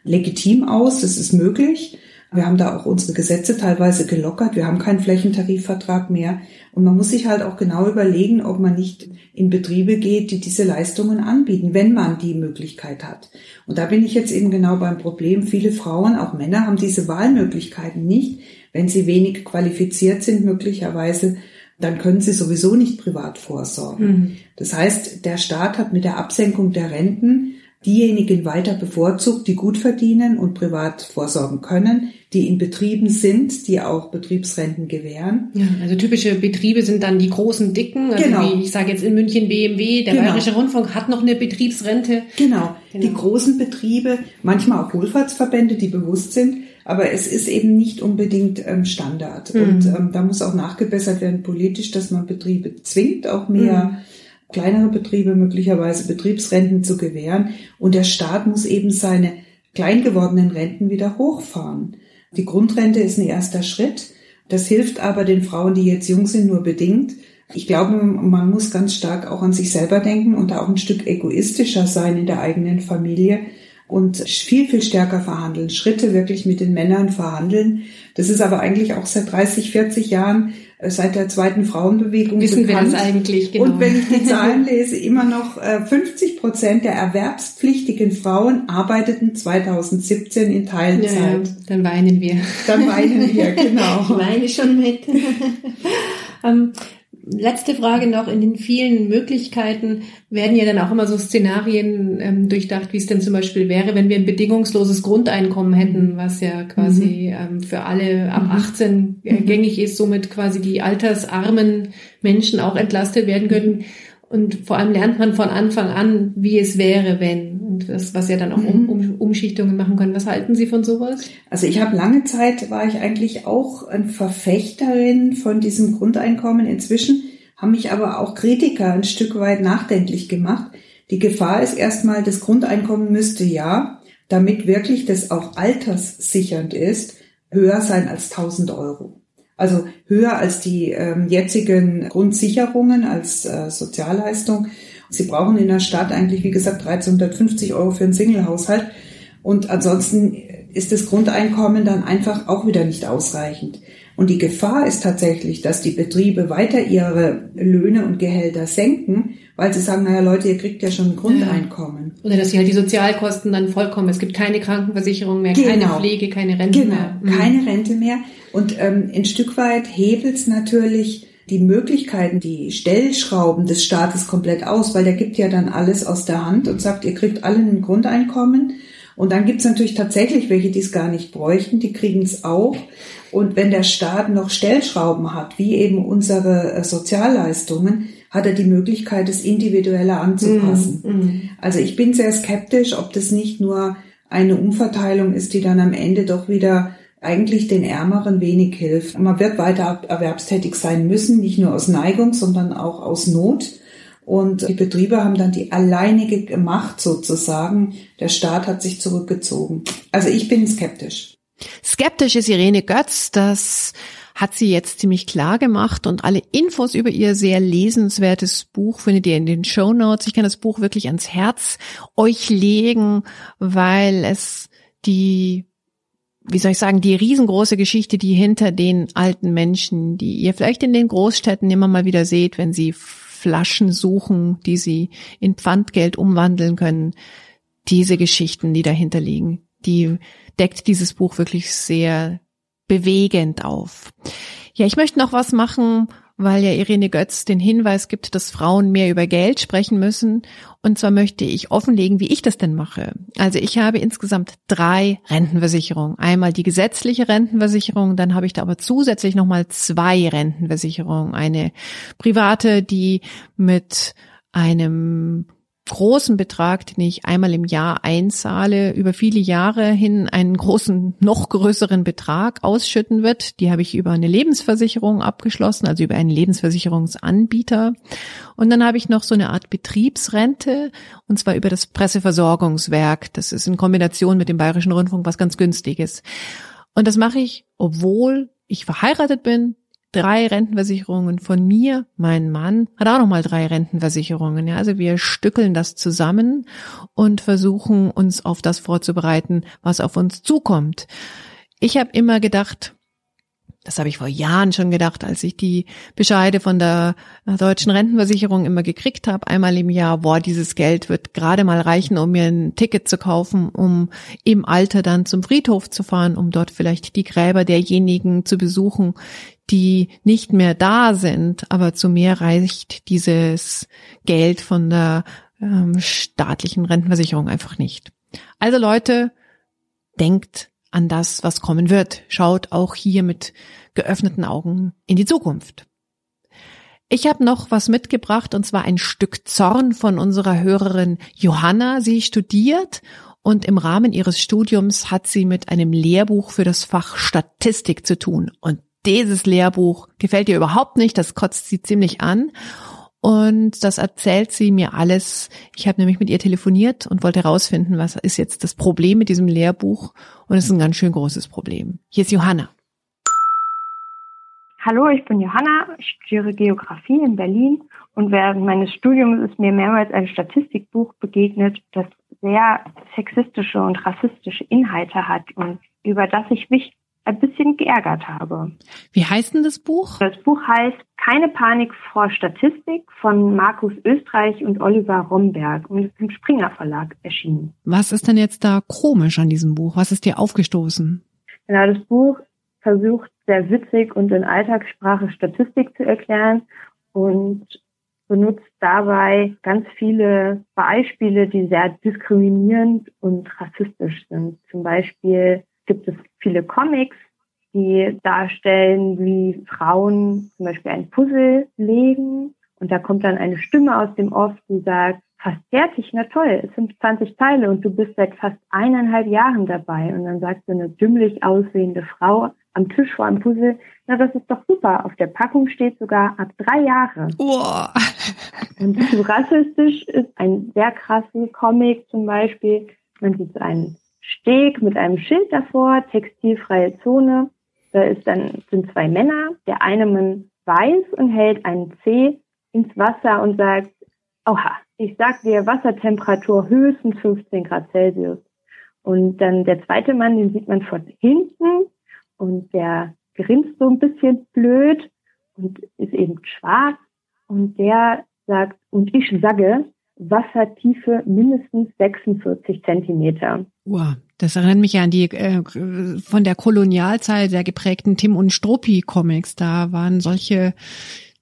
legitim aus, das ist möglich. Wir haben da auch unsere Gesetze teilweise gelockert. Wir haben keinen Flächentarifvertrag mehr. Und man muss sich halt auch genau überlegen, ob man nicht in Betriebe geht, die diese Leistungen anbieten, wenn man die Möglichkeit hat. Und da bin ich jetzt eben genau beim Problem. Viele Frauen, auch Männer, haben diese Wahlmöglichkeiten nicht, wenn sie wenig qualifiziert sind, möglicherweise dann können sie sowieso nicht privat vorsorgen. Mhm. Das heißt, der Staat hat mit der Absenkung der Renten diejenigen weiter bevorzugt, die gut verdienen und privat vorsorgen können, die in Betrieben sind, die auch Betriebsrenten gewähren. Ja, also typische Betriebe sind dann die großen Dicken, also genau. wie ich sage jetzt in München BMW, der genau. Bayerische Rundfunk hat noch eine Betriebsrente. Genau. genau, die großen Betriebe, manchmal auch Wohlfahrtsverbände, die bewusst sind, aber es ist eben nicht unbedingt ähm, Standard. Mhm. Und ähm, da muss auch nachgebessert werden politisch, dass man Betriebe zwingt, auch mehr mhm. kleinere Betriebe möglicherweise Betriebsrenten zu gewähren. Und der Staat muss eben seine klein gewordenen Renten wieder hochfahren. Die Grundrente ist ein erster Schritt. Das hilft aber den Frauen, die jetzt jung sind, nur bedingt. Ich glaube, man muss ganz stark auch an sich selber denken und da auch ein Stück egoistischer sein in der eigenen Familie und viel, viel stärker verhandeln, Schritte wirklich mit den Männern verhandeln, Das ist aber eigentlich auch seit 30, 40 Jahren, äh, seit der zweiten Frauenbewegung Wissen bekannt. wir das eigentlich, genau. Und wenn ich die Zahlen lese, immer noch 50 äh, Prozent der erwerbspflichtigen Frauen arbeiteten 2017 in Teilzeit. Ja, dann weinen wir. Dann weinen wir, genau. Ich weine schon mit. letzte Frage noch. In den vielen Möglichkeiten werden ja dann auch immer so Szenarien ähm, durchdacht, wie es denn zum Beispiel wäre, wenn wir ein bedingungsloses Grundeinkommen hätten, was ja quasi mhm. ähm, für alle ab 18 äh, mhm. gängig ist, somit quasi die altersarmen Menschen auch entlastet werden können. Und vor allem lernt man von Anfang an, wie es wäre, wenn. Und das, was ja dann auch um, um, Umschichtungen machen können. Was halten Sie von sowas? Also ich habe lange Zeit, war ich eigentlich auch ein Verfechterin von diesem Grundeinkommen. Inzwischen haben mich aber auch Kritiker ein Stück weit nachdenklich gemacht. Die Gefahr ist erstmal, das Grundeinkommen müsste ja, damit wirklich das auch alterssichernd ist, höher sein als 1000 Euro. Also höher als die ähm, jetzigen Grundsicherungen als äh, Sozialleistung. Sie brauchen in der Stadt eigentlich, wie gesagt, 1350 Euro für einen Singlehaushalt. Und ansonsten ist das Grundeinkommen dann einfach auch wieder nicht ausreichend. Und die Gefahr ist tatsächlich, dass die Betriebe weiter ihre Löhne und Gehälter senken, weil sie sagen, naja Leute, ihr kriegt ja schon ein Grundeinkommen. Oder dass sie halt die Sozialkosten dann vollkommen, es gibt keine Krankenversicherung mehr, genau. keine Pflege, keine Rente genau, mehr. Mhm. keine Rente mehr. Und ähm, ein Stück weit hebelt es natürlich die Möglichkeiten, die Stellschrauben des Staates komplett aus, weil der gibt ja dann alles aus der Hand und sagt, ihr kriegt alle ein Grundeinkommen. Und dann gibt es natürlich tatsächlich welche, die es gar nicht bräuchten, die kriegen es auch. Und wenn der Staat noch Stellschrauben hat, wie eben unsere äh, Sozialleistungen, hat er die Möglichkeit, es individueller anzupassen. Mm, mm. Also ich bin sehr skeptisch, ob das nicht nur eine Umverteilung ist, die dann am Ende doch wieder eigentlich den Ärmeren wenig hilft. Man wird weiter erwerbstätig sein müssen, nicht nur aus Neigung, sondern auch aus Not. Und die Betriebe haben dann die alleinige Macht sozusagen. Der Staat hat sich zurückgezogen. Also ich bin skeptisch. Skeptisch ist Irene Götz, das hat sie jetzt ziemlich klar gemacht und alle Infos über ihr sehr lesenswertes Buch findet ihr in den Show Notes. Ich kann das Buch wirklich ans Herz euch legen, weil es die wie soll ich sagen, die riesengroße Geschichte, die hinter den alten Menschen, die ihr vielleicht in den Großstädten immer mal wieder seht, wenn sie Flaschen suchen, die sie in Pfandgeld umwandeln können, diese Geschichten, die dahinter liegen, die deckt dieses Buch wirklich sehr bewegend auf. Ja, ich möchte noch was machen, weil ja Irene Götz den Hinweis gibt, dass Frauen mehr über Geld sprechen müssen. Und zwar möchte ich offenlegen, wie ich das denn mache. Also ich habe insgesamt drei Rentenversicherungen. Einmal die gesetzliche Rentenversicherung, dann habe ich da aber zusätzlich nochmal zwei Rentenversicherungen. Eine private, die mit einem großen Betrag, den ich einmal im Jahr einzahle, über viele Jahre hin einen großen, noch größeren Betrag ausschütten wird. Die habe ich über eine Lebensversicherung abgeschlossen, also über einen Lebensversicherungsanbieter. Und dann habe ich noch so eine Art Betriebsrente, und zwar über das Presseversorgungswerk. Das ist in Kombination mit dem Bayerischen Rundfunk was ganz günstiges. Und das mache ich, obwohl ich verheiratet bin, drei Rentenversicherungen von mir. Mein Mann hat auch nochmal drei Rentenversicherungen. Ja, also wir stückeln das zusammen und versuchen uns auf das vorzubereiten, was auf uns zukommt. Ich habe immer gedacht, das habe ich vor Jahren schon gedacht, als ich die Bescheide von der deutschen Rentenversicherung immer gekriegt habe, einmal im Jahr, boah, dieses Geld wird gerade mal reichen, um mir ein Ticket zu kaufen, um im Alter dann zum Friedhof zu fahren, um dort vielleicht die Gräber derjenigen zu besuchen, die nicht mehr da sind, aber zu mehr reicht dieses Geld von der ähm, staatlichen Rentenversicherung einfach nicht. Also Leute, denkt an das, was kommen wird. Schaut auch hier mit geöffneten Augen in die Zukunft. Ich habe noch was mitgebracht und zwar ein Stück Zorn von unserer Hörerin Johanna. Sie studiert und im Rahmen ihres Studiums hat sie mit einem Lehrbuch für das Fach Statistik zu tun. Und dieses Lehrbuch gefällt ihr überhaupt nicht, das kotzt sie ziemlich an. Und das erzählt sie mir alles. Ich habe nämlich mit ihr telefoniert und wollte herausfinden, was ist jetzt das Problem mit diesem Lehrbuch. Und es ist ein ganz schön großes Problem. Hier ist Johanna. Hallo, ich bin Johanna, ich studiere Geografie in Berlin und während meines Studiums ist mir mehrmals ein Statistikbuch begegnet, das sehr sexistische und rassistische Inhalte hat und über das ich ein bisschen geärgert habe. Wie heißt denn das Buch? Das Buch heißt Keine Panik vor Statistik von Markus Österreich und Oliver Romberg und ist im Springer Verlag erschienen. Was ist denn jetzt da komisch an diesem Buch? Was ist dir aufgestoßen? Genau, das Buch versucht sehr witzig und in Alltagssprache Statistik zu erklären und benutzt dabei ganz viele Beispiele, die sehr diskriminierend und rassistisch sind. Zum Beispiel gibt es viele Comics, die darstellen, wie Frauen zum Beispiel ein Puzzle legen und da kommt dann eine Stimme aus dem Off, die sagt, fast fertig, na toll, es sind 20 Teile und du bist seit fast eineinhalb Jahren dabei. Und dann sagt so eine dümmlich aussehende Frau am Tisch vor einem Puzzle, na das ist doch super, auf der Packung steht sogar ab drei Jahre. Oh. Und zu rassistisch ist ein sehr krasser Comic zum Beispiel, man sieht so einen Steg mit einem Schild davor, textilfreie Zone. Da ist dann, sind zwei Männer. Der eine Mann weiß und hält einen Zeh ins Wasser und sagt, oha, ich sag dir Wassertemperatur höchstens 15 Grad Celsius. Und dann der zweite Mann, den sieht man von hinten und der grinst so ein bisschen blöd und ist eben schwarz und der sagt, und ich sage, Wassertiefe mindestens 46 Zentimeter. Wow, das erinnert mich ja an die äh, von der Kolonialzeit sehr geprägten Tim und Struppi Comics. Da waren solche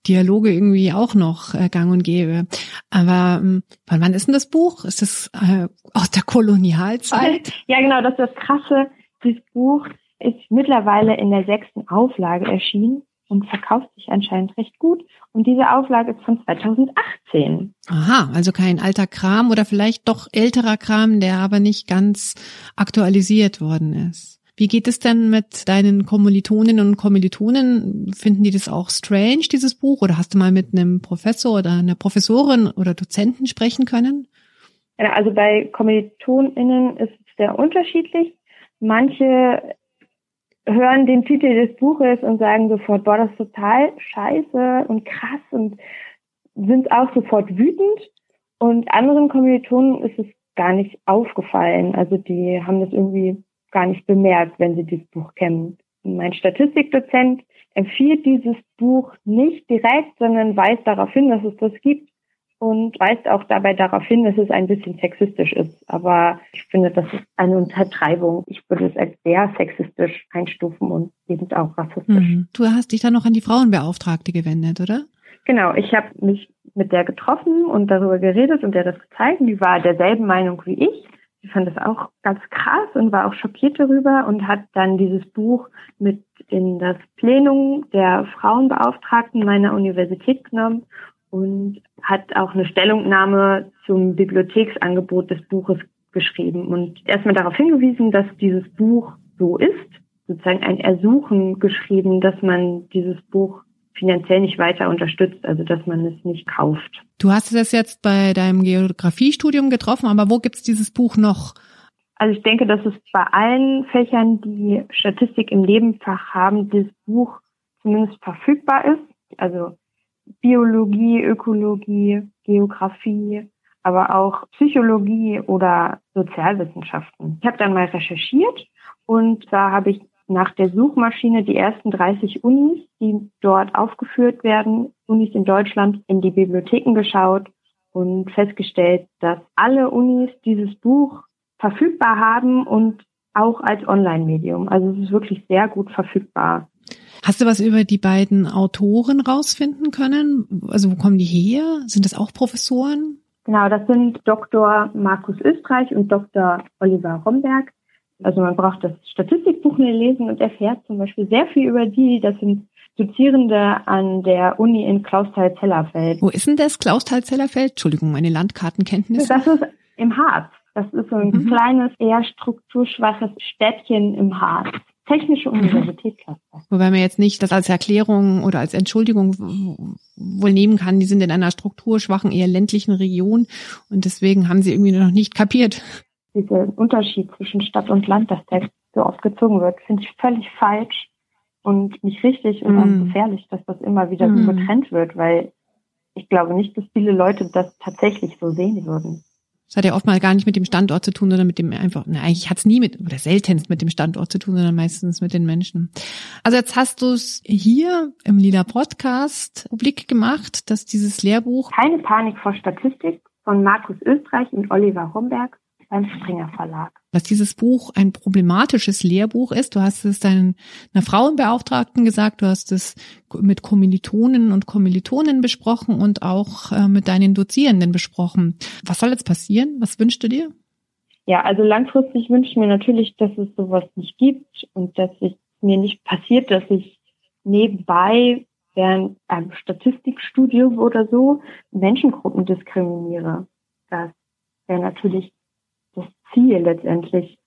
Dialoge irgendwie auch noch äh, gang und gäbe. Aber ähm, wann ist denn das Buch? Ist das äh, aus der Kolonialzeit? Ja, genau, das ist das Krasse. Dieses Buch ist mittlerweile in der sechsten Auflage erschienen und verkauft sich anscheinend recht gut. Und diese Auflage ist von 2018. Aha, also kein alter Kram oder vielleicht doch älterer Kram, der aber nicht ganz aktualisiert worden ist. Wie geht es denn mit deinen Kommilitoninnen und Kommilitonen? Finden die das auch strange, dieses Buch? Oder hast du mal mit einem Professor oder einer Professorin oder Dozenten sprechen können? Also bei KommilitonInnen ist es sehr unterschiedlich. Manche hören den Titel des Buches und sagen sofort, boah, das ist total scheiße und krass und sind auch sofort wütend. Und anderen Kommilitonen ist es gar nicht aufgefallen. Also die haben das irgendwie gar nicht bemerkt, wenn sie dieses Buch kennen. Mein Statistikdozent empfiehlt dieses Buch nicht direkt, sondern weist darauf hin, dass es das gibt und weist auch dabei darauf hin, dass es ein bisschen sexistisch ist. Aber ich finde, das ist eine Untertreibung. Ich würde es als sehr sexistisch einstufen und eben auch rassistisch. Mhm. Du hast dich dann noch an die Frauenbeauftragte gewendet, oder? Genau, ich habe mich mit der getroffen und darüber geredet und der das gezeigt. Die war derselben Meinung wie ich. Sie fand das auch ganz krass und war auch schockiert darüber und hat dann dieses Buch mit in das Plenum der Frauenbeauftragten meiner Universität genommen und hat auch eine Stellungnahme zum Bibliotheksangebot des Buches geschrieben und erstmal darauf hingewiesen, dass dieses Buch so ist, sozusagen ein Ersuchen geschrieben, dass man dieses Buch finanziell nicht weiter unterstützt, also dass man es nicht kauft. Du hast es jetzt bei deinem Geografiestudium getroffen, aber wo gibt es dieses Buch noch? Also ich denke, dass es bei allen Fächern, die Statistik im Nebenfach haben, dieses Buch zumindest verfügbar ist. Also Biologie, Ökologie, Geografie, aber auch Psychologie oder Sozialwissenschaften. Ich habe dann mal recherchiert und da habe ich nach der Suchmaschine die ersten 30 Unis, die dort aufgeführt werden, Unis in Deutschland, in die Bibliotheken geschaut und festgestellt, dass alle Unis dieses Buch verfügbar haben und auch als Online-Medium. Also es ist wirklich sehr gut verfügbar. Hast du was über die beiden Autoren rausfinden können? Also wo kommen die her? Sind das auch Professoren? Genau, das sind Dr. Markus Österreich und Dr. Oliver Romberg. Also man braucht das Statistikbuch nicht lesen und erfährt zum Beispiel sehr viel über die. Das sind Dozierende an der Uni in Klausthal-Zellerfeld. Wo ist denn das Klausthal-Zellerfeld? Entschuldigung, meine Landkartenkenntnisse. Das ist im Harz. Das ist so ein mhm. kleines, eher strukturschwaches Städtchen im Harz. Technische mhm. Universität Klausthal. Wobei man jetzt nicht das als Erklärung oder als Entschuldigung wohl nehmen kann, die sind in einer strukturschwachen, eher ländlichen Region und deswegen haben sie irgendwie noch nicht kapiert. Dieser Unterschied zwischen Stadt und Land, dass der so oft gezogen wird, finde ich völlig falsch und nicht richtig und mm. auch mhm. gefährlich, dass das immer wieder mm. so getrennt wird, weil ich glaube nicht, dass viele Leute das tatsächlich so sehen würden. Es hat ja oft mal gar nicht mit dem Standort zu tun, sondern mit dem einfach, na, eigentlich hat es nie mit, oder seltenst mit dem Standort zu tun, sondern meistens mit den Menschen. Also jetzt hast du es hier im Lila Podcast publik gemacht, dass dieses Lehrbuch Keine Panik vor Statistik von Markus Österreich und Oliver Homberg beim Springer Verlag. Dass dieses Buch ein problematisches Lehrbuch ist. Du hast es deiner Frauenbeauftragten gesagt, du hast es mit Kommilitonen und Kommilitonen besprochen und auch äh, mit deinen Dozierenden besprochen. Was soll jetzt passieren? Was wünschst du dir? Ja, also langfristig wünsche ich mir natürlich, dass es sowas nicht gibt und dass es mir nicht passiert, dass ich nebenbei während einem Statistikstudium oder so Menschengruppen diskriminiere. Das wäre natürlich Ziel letztendlich.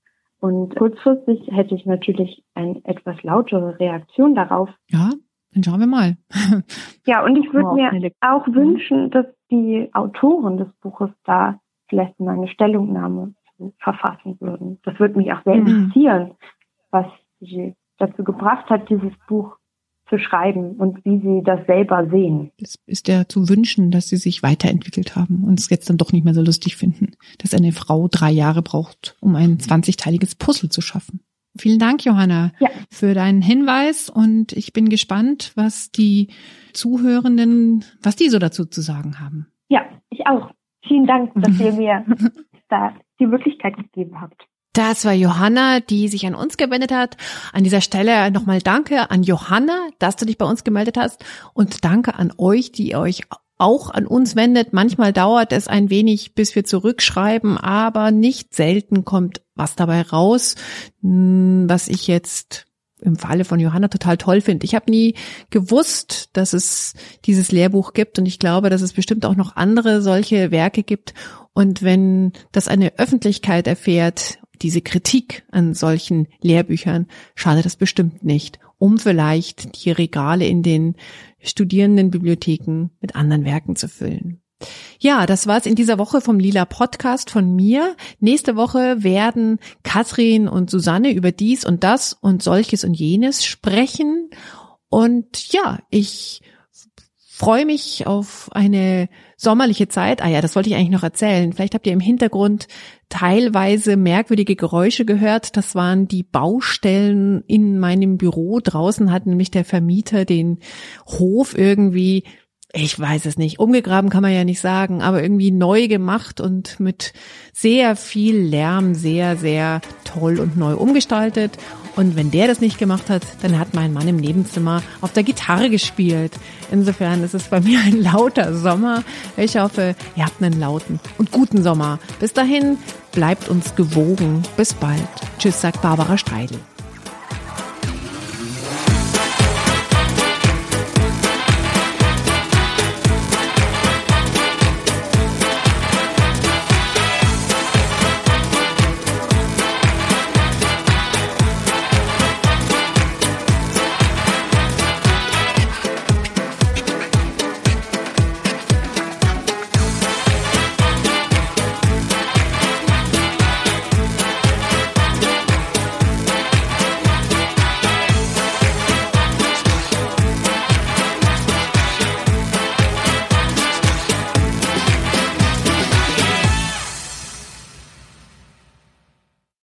Und kurzfristig hätte ich natürlich eine etwas lautere Reaktion darauf. Ja, dann schauen wir mal. ja, und ich würde oh, mir auch wünschen, dass die Autoren des Buches da vielleicht mal eine Stellungnahme verfassen würden. Das würde mich auch sehr mhm. interessieren, was sie dazu gebracht hat, dieses Buch zu schreiben und wie sie das selber sehen. Es ist ja zu wünschen, dass sie sich weiterentwickelt haben und es jetzt dann doch nicht mehr so lustig finden, dass eine Frau drei Jahre braucht, um ein 20-teiliges Puzzle zu schaffen. Vielen Dank, Johanna, ja. für deinen Hinweis und ich bin gespannt, was die Zuhörenden, was die so dazu zu sagen haben. Ja, ich auch. Vielen Dank, dass ihr mir da die Möglichkeit gegeben habt. Das war Johanna, die sich an uns gewendet hat. An dieser Stelle nochmal danke an Johanna, dass du dich bei uns gemeldet hast und danke an euch, die euch auch an uns wendet. Manchmal dauert es ein wenig, bis wir zurückschreiben, aber nicht selten kommt was dabei raus, hm, was ich jetzt im Falle von Johanna total toll finde. Ich habe nie gewusst, dass es dieses Lehrbuch gibt und ich glaube, dass es bestimmt auch noch andere solche Werke gibt. Und wenn das eine Öffentlichkeit erfährt diese Kritik an solchen Lehrbüchern schadet das bestimmt nicht, um vielleicht die Regale in den Studierendenbibliotheken mit anderen Werken zu füllen. Ja, das war's in dieser Woche vom Lila Podcast von mir. Nächste Woche werden Katrin und Susanne über dies und das und solches und jenes sprechen. Und ja, ich freue mich auf eine sommerliche Zeit. Ah ja, das wollte ich eigentlich noch erzählen. Vielleicht habt ihr im Hintergrund teilweise merkwürdige Geräusche gehört. Das waren die Baustellen in meinem Büro. Draußen hat nämlich der Vermieter den Hof irgendwie ich weiß es nicht, umgegraben kann man ja nicht sagen, aber irgendwie neu gemacht und mit sehr viel Lärm sehr, sehr toll und neu umgestaltet. Und wenn der das nicht gemacht hat, dann hat mein Mann im Nebenzimmer auf der Gitarre gespielt. Insofern ist es bei mir ein lauter Sommer. Ich hoffe, ihr habt einen lauten und guten Sommer. Bis dahin, bleibt uns gewogen. Bis bald. Tschüss, sagt Barbara Streidel.